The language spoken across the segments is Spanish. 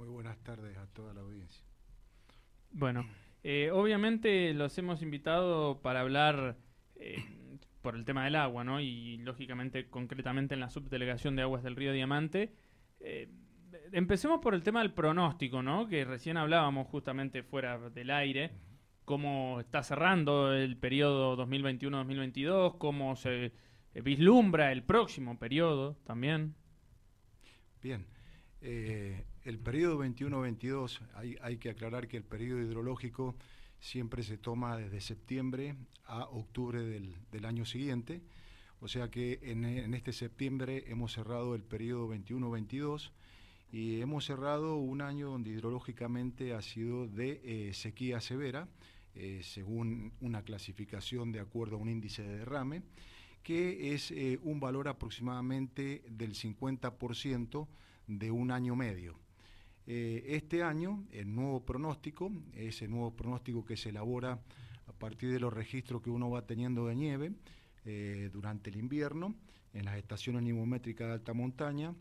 Muy buenas tardes a toda la audiencia. Bueno, eh, obviamente los hemos invitado para hablar eh, por el tema del agua, ¿no? Y lógicamente, concretamente en la subdelegación de aguas del río Diamante. Eh, empecemos por el tema del pronóstico, ¿no? Que recién hablábamos justamente fuera del aire, cómo está cerrando el periodo 2021-2022, cómo se vislumbra el próximo periodo también. Bien, eh, el periodo 21-22, hay, que aclarar que el periodo hidrológico siempre se toma desde septiembre a octubre del, año siguiente, o sea que en, en, este septiembre hemos cerrado el periodo 21-22 y hemos cerrado un año donde hidrológicamente ha sido de eh, sequía severa, eh, según una clasificación de acuerdo a un índice de derrame, que es eh, un valor aproximadamente del 50% de un año medio. Eh, este año, el nuevo pronóstico, ese nuevo pronóstico que se elabora a partir de los registros que uno va teniendo de nieve eh, durante el invierno, en las estaciones nivométricas de alta montaña,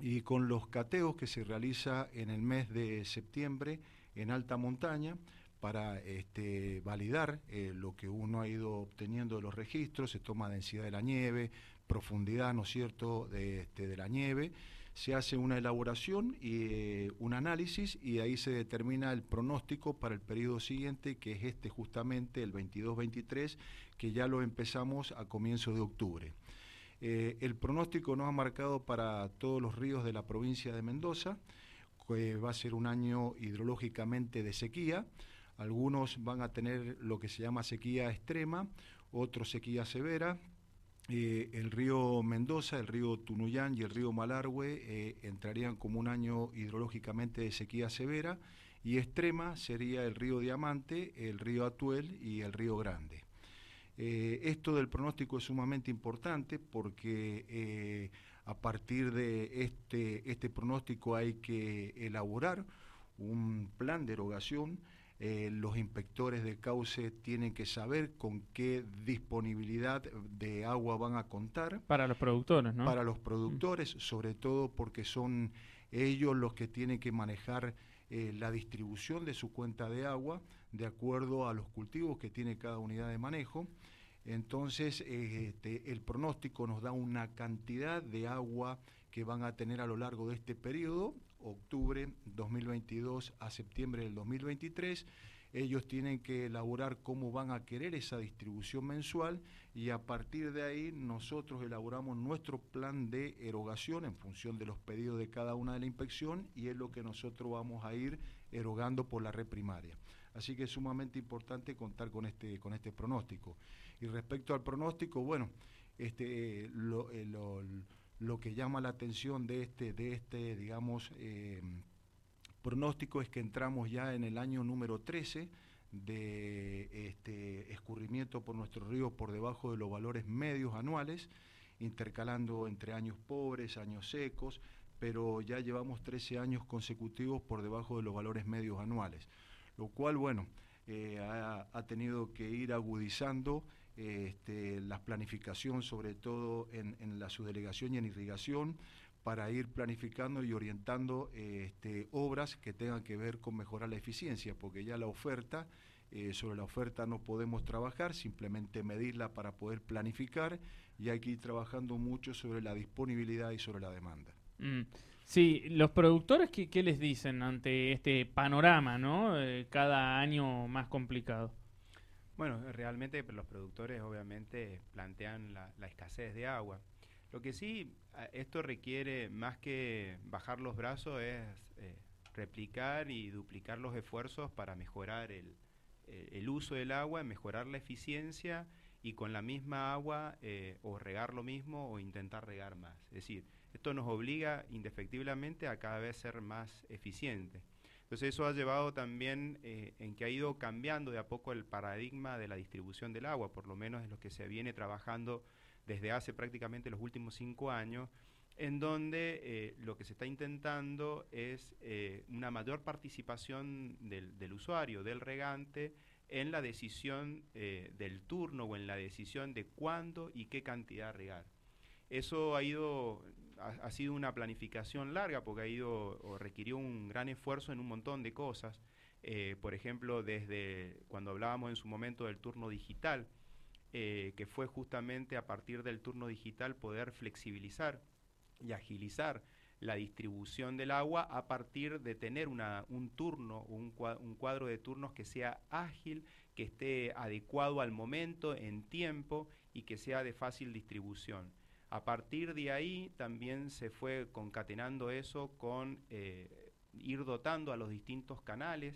y con los cateos que se realiza en el mes de septiembre en alta montaña, para este, validar eh, lo que uno ha ido obteniendo de los registros, se toma densidad de la nieve, profundidad, ¿no cierto?, este, de la nieve, se hace una elaboración y eh, un análisis y ahí se determina el pronóstico para el periodo siguiente, que es este justamente, el 22-23, que ya lo empezamos a comienzo de octubre. Eh, el pronóstico nos ha marcado para todos los ríos de la provincia de Mendoza, que va a ser un año hidrológicamente de sequía, algunos van a tener lo que se llama sequía extrema, otros sequía severa, eh, el río Mendoza, el río Tunuyán y el río Malargüe eh, entrarían como un año hidrológicamente de sequía severa y extrema sería el río Diamante, el río Atuel y el río Grande. Eh, esto del pronóstico es sumamente importante porque a partir de este, este pronóstico hay que elaborar un plan de erogación eh, los inspectores de cauce tienen que saber con qué disponibilidad de agua van a contar. Para los productores, ¿no? Para los productores, sobre todo porque son ellos los que tienen que manejar eh, la distribución de su cuenta de agua de acuerdo a los cultivos que tiene cada unidad de manejo. Entonces, este, el pronóstico nos da una cantidad de agua que van a tener a lo largo de este periodo, octubre 2022 a septiembre del 2023. Ellos tienen que elaborar cómo van a querer esa distribución mensual y a partir de ahí nosotros elaboramos nuestro plan de erogación en función de los pedidos de cada una de la inspección y es lo que nosotros vamos a ir erogando por la red primaria. Así que es sumamente importante contar con este, con este pronóstico. Y respecto al pronóstico, bueno, este, lo, eh, lo lo que llama la atención de este, de este digamos, eh, pronóstico es que entramos ya en el año número 13 de este escurrimiento por nuestro río por debajo de los valores medios anuales, intercalando entre años pobres, años secos, pero ya llevamos 13 años consecutivos por debajo de los valores medios anuales, lo cual, bueno, eh, ha, tenido que ir agudizando este, la planificación, sobre todo en, la subdelegación y en irrigación, para ir planificando y orientando este, obras que tengan que ver con mejorar la eficiencia, porque ya la oferta, eh, sobre la oferta no podemos trabajar, simplemente medirla para poder planificar y hay que ir trabajando mucho sobre la disponibilidad y sobre la demanda. Mm. Sí, los productores, ¿qué, ¿qué, les dicen ante este panorama, ¿no? Eh, cada año más complicado. Bueno, realmente los productores obviamente plantean la, escasez de agua. Lo que sí, esto requiere más que bajar los brazos, es eh, replicar y duplicar los esfuerzos para mejorar el, uso del agua, mejorar la eficiencia y con la misma agua eh, o regar lo mismo o intentar regar más. Es decir, esto nos obliga indefectiblemente a cada vez ser más eficientes. Entonces eso ha llevado también eh, en que ha ido cambiando de a poco el paradigma de la distribución del agua, por lo menos es lo que se viene trabajando desde hace prácticamente los últimos cinco años, en donde eh, lo que se está intentando es eh, una mayor participación del, del, usuario, del regante, en la decisión del turno o en la decisión de cuándo y qué cantidad regar. Eso ha ido ha, sido una planificación larga porque ha ido o requirió un gran esfuerzo en un montón de cosas. Eh, por ejemplo, desde cuando hablábamos en su momento del turno digital, eh, que fue justamente a partir del turno digital poder flexibilizar y agilizar la distribución del agua a partir de tener una, un turno, un, un cuadro de turnos que sea ágil, que esté adecuado al momento, en tiempo y que sea de fácil distribución. A partir de ahí también se fue concatenando eso con eh, ir dotando a los distintos canales,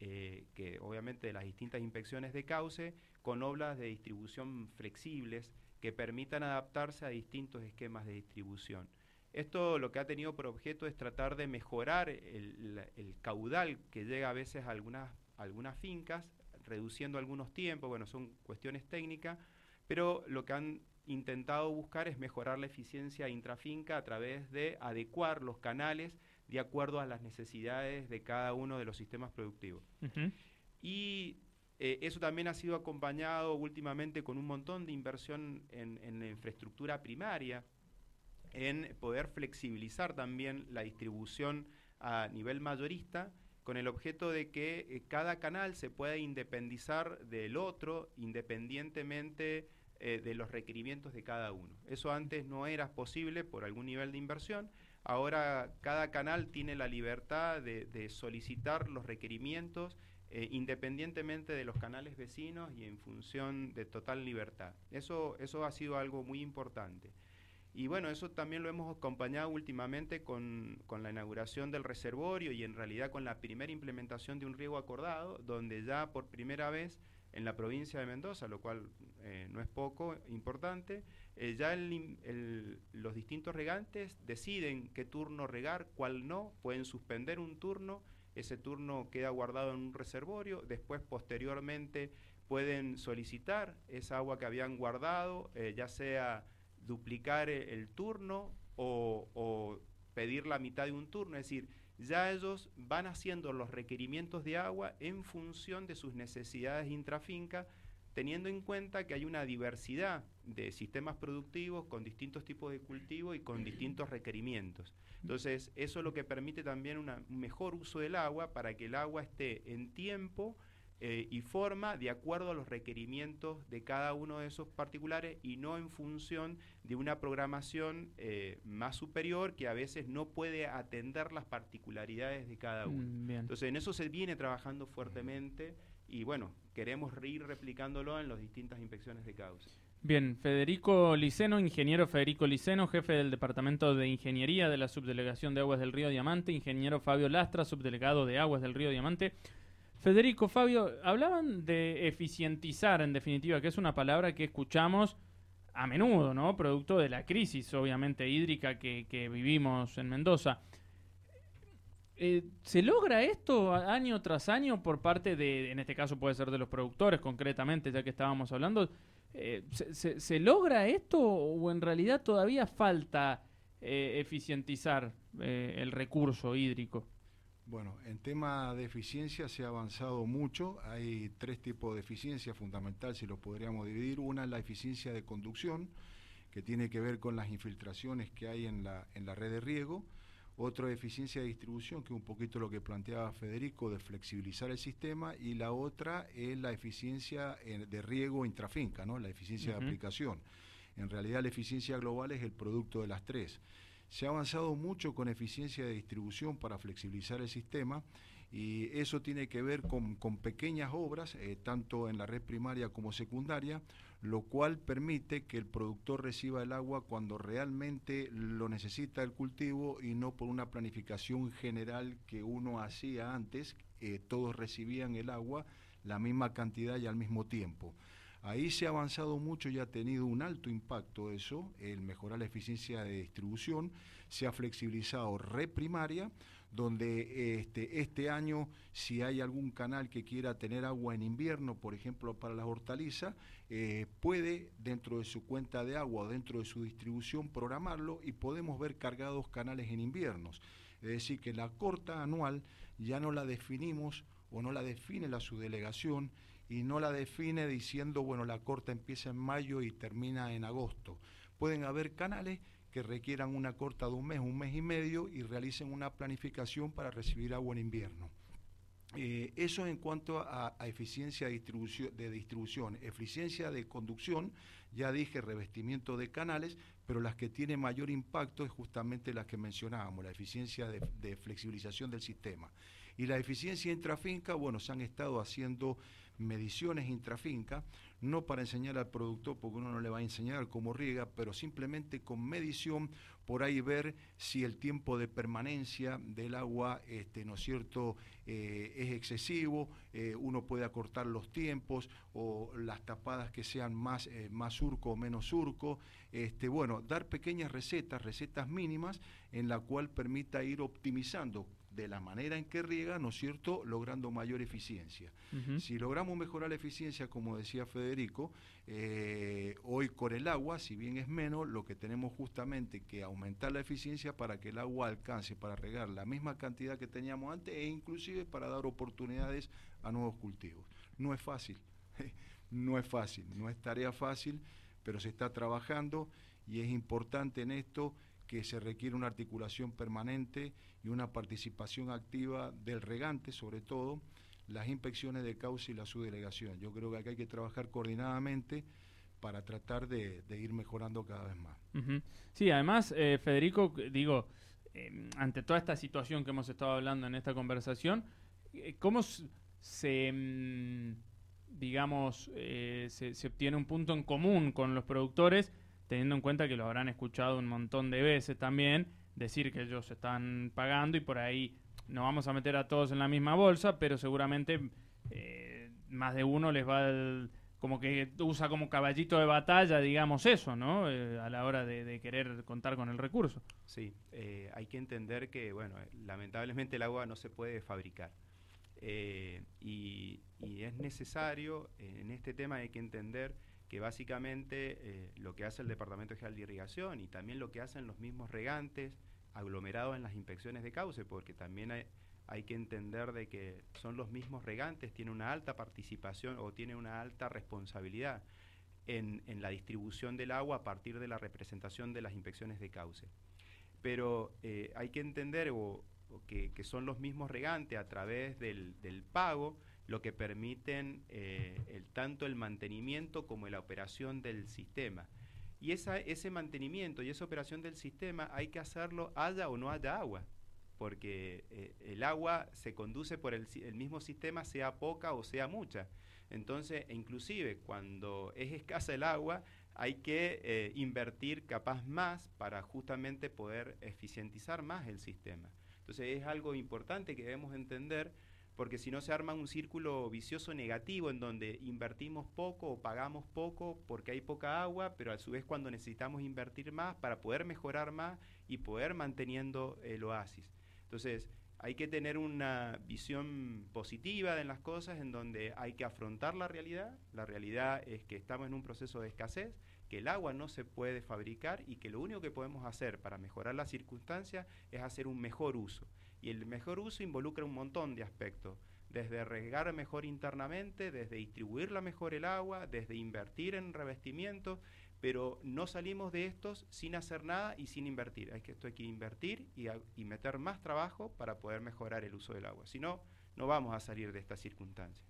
eh, que obviamente las distintas inspecciones de cauce, con obras de distribución flexibles que permitan adaptarse a distintos esquemas de distribución. Esto lo que ha tenido por objeto es tratar de mejorar el, caudal que llega a veces a algunas, algunas fincas, reduciendo algunos tiempos, bueno, son cuestiones técnicas, pero lo que han intentado buscar es mejorar la eficiencia intrafinca a través de adecuar los canales de acuerdo a las necesidades de cada uno de los sistemas productivos. Y eh, eso también ha sido acompañado últimamente con un montón de inversión en, en la infraestructura primaria, en poder flexibilizar también la distribución a nivel mayorista con el objeto de que eh, cada canal se pueda independizar del otro independientemente eh, de los requerimientos de cada uno. Eso antes no era posible por algún nivel de inversión. Ahora cada canal tiene la libertad de, solicitar los requerimientos eh, independientemente de los canales vecinos y en función de total libertad. Eso, eso ha sido algo muy importante. Y bueno, eso también lo hemos acompañado últimamente con, con, la inauguración del reservorio y en realidad con la primera implementación de un riego acordado, donde ya por primera vez en la provincia de Mendoza, lo cual eh, no es poco, importante, eh, ya los distintos regantes deciden qué turno regar, cuál no, pueden suspender un turno, ese turno queda guardado en un reservorio, después posteriormente pueden solicitar esa agua que habían guardado, eh, ya sea duplicar el, turno o, o pedir la mitad de un turno, es decir, ya ellos van haciendo los requerimientos de agua en función de sus necesidades intrafinca, teniendo en cuenta que hay una diversidad de sistemas productivos con distintos tipos de cultivo y con distintos requerimientos. Entonces, eso es lo que permite también un mejor uso del agua para que el agua esté en tiempo eh, y forma de acuerdo a los requerimientos de cada uno de esos particulares y no en función de una programación eh, más superior que a veces no puede atender las particularidades de cada uno. Mm, Entonces en eso se viene trabajando fuertemente y bueno, queremos ir replicándolo en las distintas inspecciones de cauce. Bien, Federico Liceno, ingeniero Federico Liceno, jefe del Departamento de Ingeniería de la Subdelegación de Aguas del Río Diamante, ingeniero Fabio Lastra, subdelegado de Aguas del Río Diamante. Federico, Fabio, hablaban de eficientizar, en definitiva, que es una palabra que escuchamos a menudo, ¿no? Producto de la crisis, obviamente, hídrica que, vivimos en Mendoza. Eh, ¿Se logra esto año tras año por parte de, en este caso puede ser de los productores concretamente, ya que estábamos hablando? Eh, se, logra esto o en realidad todavía falta eh, eficientizar el recurso hídrico? Bueno, en tema de eficiencia se ha avanzado mucho. Hay tres tipos de eficiencia fundamental, si los podríamos dividir. Una es la eficiencia de conducción, que tiene que ver con las infiltraciones que hay en la, en la red de riego. Otra eficiencia de distribución, que es un poquito lo que planteaba Federico, de flexibilizar el sistema. Y la otra es la eficiencia de riego intrafinca, ¿no? la eficiencia de aplicación. En realidad la eficiencia global es el producto de las tres. Se ha avanzado mucho con eficiencia de distribución para flexibilizar el sistema y eso tiene que ver con, pequeñas obras, eh, tanto en la red primaria como secundaria, lo cual permite que el productor reciba el agua cuando realmente lo necesita el cultivo y no por una planificación general que uno hacía antes, todos recibían el agua la misma cantidad y al mismo tiempo. Ahí se ha avanzado mucho y ha tenido un alto impacto eso, el mejorar la eficiencia de distribución, se ha flexibilizado red primaria, donde este, este año si hay algún canal que quiera tener agua en invierno, por ejemplo para las hortalizas, eh, puede dentro de su cuenta de agua o dentro de su distribución programarlo y podemos ver cargados canales en inviernos. Es decir, que la corta anual ya no la definimos o no la define la subdelegación, y no la define diciendo, bueno, la corta empieza en mayo y termina en agosto. Pueden haber canales que requieran una corta de un mes, un mes y medio y realicen una planificación para recibir agua en invierno. Eh, eso en cuanto a, eficiencia de distribución, de distribución, eficiencia de conducción, ya dije revestimiento de canales, pero las que tienen mayor impacto es justamente las que mencionábamos, la eficiencia de flexibilización del sistema. Y la eficiencia intrafinca, bueno, se han estado haciendo mediciones intrafinca, no para enseñar al productor, porque uno no le va a enseñar cómo riega, pero simplemente con medición, por ahí ver si el tiempo de permanencia del agua, este, ¿no es cierto?, eh, es excesivo, eh, uno puede acortar los tiempos o las tapadas que sean más, eh, más surco o menos surco, este, bueno, dar pequeñas recetas, recetas mínimas, en la cual permita ir optimizando de la manera en que riega, ¿no es cierto?, logrando mayor eficiencia. Si logramos mejorar la eficiencia, como decía Federico, eh, hoy con el agua, si bien es menos, lo que tenemos justamente que aumentar la eficiencia para que el agua alcance para regar la misma cantidad que teníamos antes e inclusive para dar oportunidades a nuevos cultivos. No es fácil, no es fácil, no es tarea fácil, pero se está trabajando y es importante en esto que se requiere una articulación permanente y una participación activa del regante, sobre todo, las inspecciones de causa y la subdelegación. Yo creo que acá hay que trabajar coordinadamente para tratar de, ir mejorando cada vez más. Sí, además, eh, Federico, digo, em, ante toda esta situación que hemos estado hablando en esta conversación, eh, ¿cómo se, em, digamos, eh, se obtiene un punto en común con los productores? Teniendo en cuenta que lo habrán escuchado un montón de veces también, decir que ellos están pagando y por ahí no vamos a meter a todos en la misma bolsa, pero seguramente eh, más de uno les va como que usa como caballito de batalla, digamos eso, ¿no? Eh, a la hora de, querer contar con el recurso. Sí, eh, hay que entender que, bueno, lamentablemente el agua no se puede fabricar. y, es necesario, en este tema hay que entender que básicamente eh, lo que hace el Departamento General de Irrigación y también lo que hacen los mismos regantes aglomerados en las inspecciones de cauce, porque también hay, que entender de que son los mismos regantes, tienen una alta participación o tienen una alta responsabilidad en, la distribución del agua a partir de la representación de las inspecciones de cauce. Pero eh, hay que entender que, son los mismos regantes a través del, del pago, lo que permiten eh, el, tanto el mantenimiento como la operación del sistema. Y ese mantenimiento y esa operación del sistema hay que hacerlo haya o no haya agua, porque eh, el agua se conduce por el, mismo sistema, sea poca o sea mucha. Entonces, e inclusive cuando es escasa el agua, hay que eh, invertir capaz más para justamente poder eficientizar más el sistema. Entonces, es algo importante que debemos entender porque si no se arma un círculo vicioso negativo en donde invertimos poco o pagamos poco porque hay poca agua, pero a su vez cuando necesitamos invertir más para poder mejorar más y poder manteniendo el oasis. Entonces, hay que tener una visión positiva de las cosas en donde hay que afrontar la realidad. La realidad es que estamos en un proceso de escasez, que el agua no se puede fabricar y que lo único que podemos hacer para mejorar las circunstancias es hacer un mejor uso. Y el mejor uso involucra un montón de aspectos, desde regar mejor internamente, desde distribuirla mejor el agua, desde invertir en revestimiento, pero no salimos de estos sin hacer nada y sin invertir. Hay que, esto hay que invertir y, y meter más trabajo para poder mejorar el uso del agua. Si no, no vamos a salir de esta circunstancia.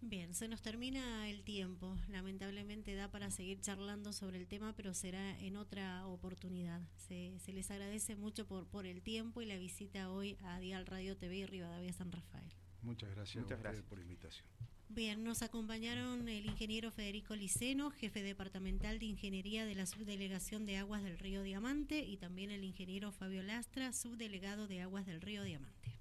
Bien, se nos termina el tiempo. Lamentablemente da para seguir charlando sobre el tema, pero será en otra oportunidad. Se, les agradece mucho por, por el tiempo y la visita hoy a Dial Radio TV y Rivadavia San Rafael. Muchas gracias, Muchas gracias. por la invitación. Bien, nos acompañaron el ingeniero Federico Liceno, jefe departamental de Ingeniería de la Subdelegación de Aguas del Río Diamante, y también el ingeniero Fabio Lastra, subdelegado de Aguas del Río Diamante.